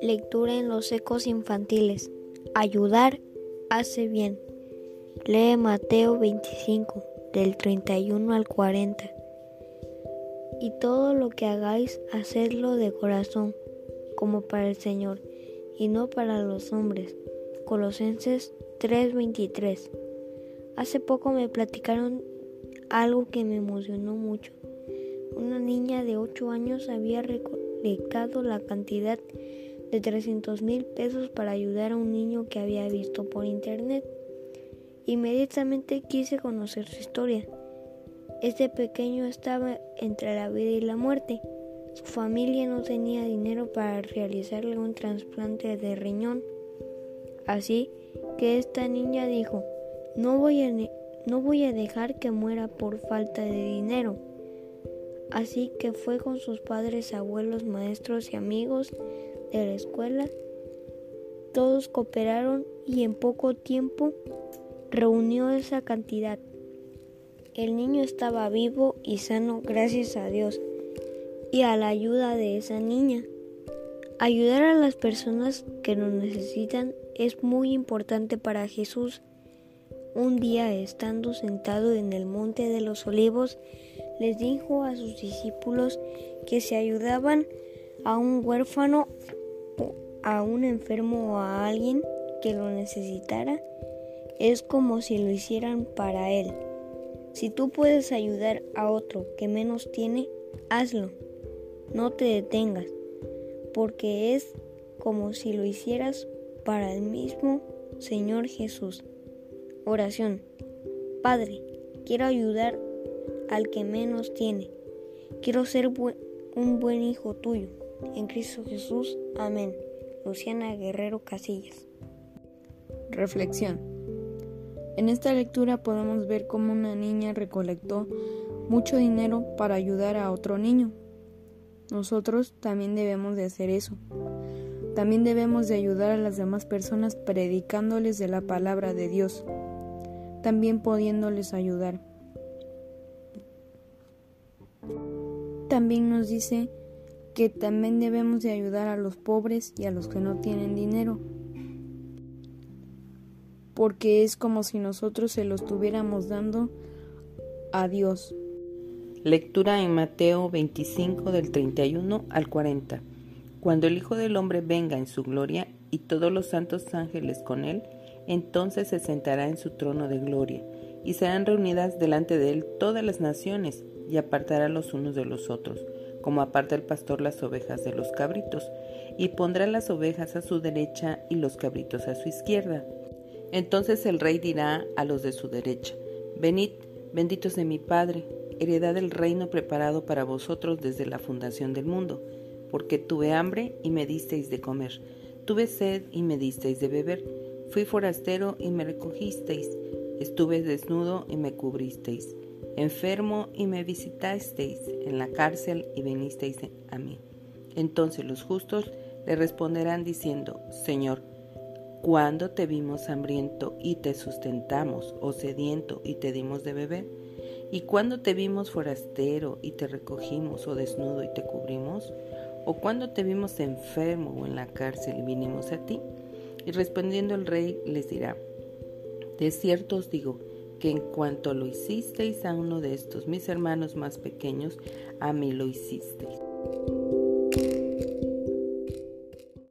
Lectura en los ecos infantiles. Ayudar hace bien. Lee Mateo 25, del 31 al 40. Y todo lo que hagáis, hacedlo de corazón, como para el Señor, y no para los hombres. Colosenses 3:23. Hace poco me platicaron algo que me emocionó mucho. Una niña de 8 años había recolectado la cantidad de 300 mil pesos para ayudar a un niño que había visto por internet. Inmediatamente quise conocer su historia. Este pequeño estaba entre la vida y la muerte. Su familia no tenía dinero para realizarle un trasplante de riñón. Así que esta niña dijo, no voy a, no voy a dejar que muera por falta de dinero. Así que fue con sus padres, abuelos, maestros y amigos de la escuela. Todos cooperaron y en poco tiempo reunió esa cantidad. El niño estaba vivo y sano gracias a Dios y a la ayuda de esa niña. Ayudar a las personas que lo necesitan es muy importante para Jesús. Un día, estando sentado en el monte de los olivos, les dijo a sus discípulos que se ayudaban a un huérfano a un enfermo o a alguien que lo necesitara, es como si lo hicieran para él. Si tú puedes ayudar a otro que menos tiene, hazlo. No te detengas, porque es como si lo hicieras para el mismo Señor Jesús. Oración. Padre, quiero ayudar al que menos tiene. Quiero ser un buen hijo tuyo. En Cristo Jesús. Amén. Luciana Guerrero Casillas. Reflexión. En esta lectura podemos ver cómo una niña recolectó mucho dinero para ayudar a otro niño. Nosotros también debemos de hacer eso. También debemos de ayudar a las demás personas predicándoles de la palabra de Dios. También pudiéndoles ayudar. También nos dice que también debemos de ayudar a los pobres y a los que no tienen dinero, porque es como si nosotros se lo estuviéramos dando a Dios. Lectura en Mateo 25 del 31 al 40. Cuando el Hijo del Hombre venga en su gloria y todos los santos ángeles con él, entonces se sentará en su trono de gloria, y serán reunidas delante de él todas las naciones, y apartará los unos de los otros como aparta el pastor las ovejas de los cabritos, y pondrá las ovejas a su derecha y los cabritos a su izquierda. Entonces el rey dirá a los de su derecha, Venid, benditos de mi Padre, heredad del reino preparado para vosotros desde la fundación del mundo, porque tuve hambre y me disteis de comer, tuve sed y me disteis de beber, fui forastero y me recogisteis, estuve desnudo y me cubristeis enfermo y me visitasteis en la cárcel y vinisteis a mí. Entonces los justos le responderán diciendo, Señor, ¿cuándo te vimos hambriento y te sustentamos, o sediento y te dimos de beber? ¿Y cuándo te vimos forastero y te recogimos, o desnudo y te cubrimos? ¿O cuándo te vimos enfermo o en la cárcel y vinimos a ti? Y respondiendo el rey les dirá, de cierto os digo, que en cuanto lo hicisteis a uno de estos mis hermanos más pequeños, a mí lo hicisteis.